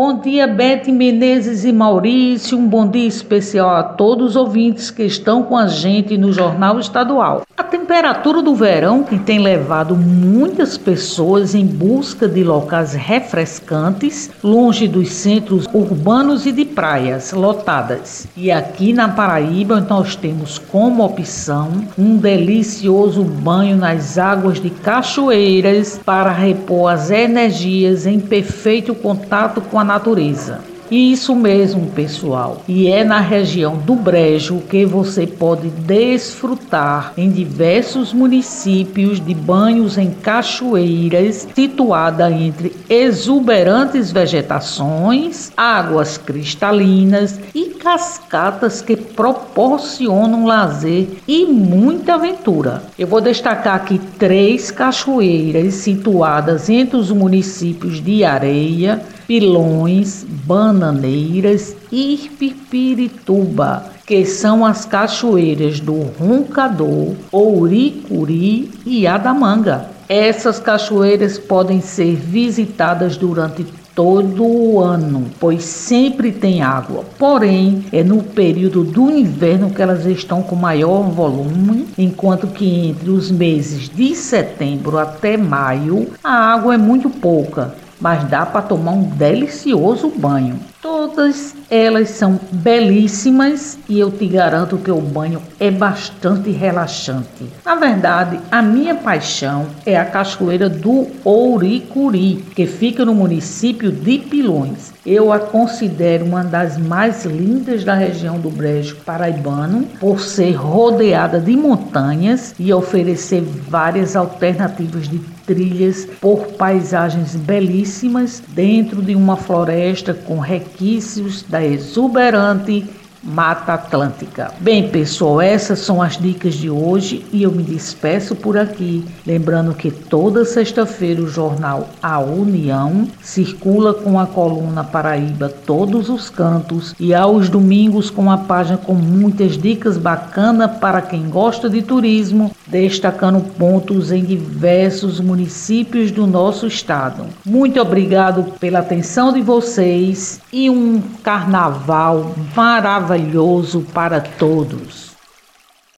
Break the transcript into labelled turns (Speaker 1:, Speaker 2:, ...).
Speaker 1: Bom dia, Beth Menezes e Maurício. Um bom dia especial a todos os ouvintes que estão com a gente no Jornal Estadual. A temperatura do verão, que tem levado muitas pessoas em busca de locais refrescantes, longe dos centros urbanos e de praias lotadas. E aqui na Paraíba nós temos como opção um delicioso banho nas águas de cachoeiras para repor as energias em perfeito contato com a natureza. Isso mesmo, pessoal. E é na região do Brejo que você pode desfrutar em diversos municípios de banhos em cachoeiras situada entre exuberantes vegetações, águas cristalinas e cascatas que proporcionam lazer e muita aventura. Eu vou destacar aqui três cachoeiras situadas entre os municípios de Areia, Pilões, Bananeiras e Pipirituba, que são as cachoeiras do Roncador, Ouricuri e Adamanga. Essas cachoeiras podem ser visitadas durante todo o ano, pois sempre tem água. Porém, é no período do inverno que elas estão com maior volume, enquanto que entre os meses de setembro até maio a água é muito pouca mas dá para tomar um delicioso banho. Todas elas são belíssimas e eu te garanto que o banho é bastante relaxante. Na verdade, a minha paixão é a cachoeira do Ouricuri, que fica no município de Pilões. Eu a considero uma das mais lindas da região do Brejo Paraibano, por ser rodeada de montanhas e oferecer várias alternativas de trilhas por paisagens belíssimas dentro de uma floresta com requisitos da exuberante Mata Atlântica. Bem, pessoal, essas são as dicas de hoje e eu me despeço por aqui. Lembrando que toda sexta-feira o jornal A União circula com a coluna Paraíba Todos os Cantos e aos domingos com a página com muitas dicas bacanas para quem gosta de turismo, destacando pontos em diversos municípios do nosso estado. Muito obrigado pela atenção de vocês e um carnaval maravilhoso para todos.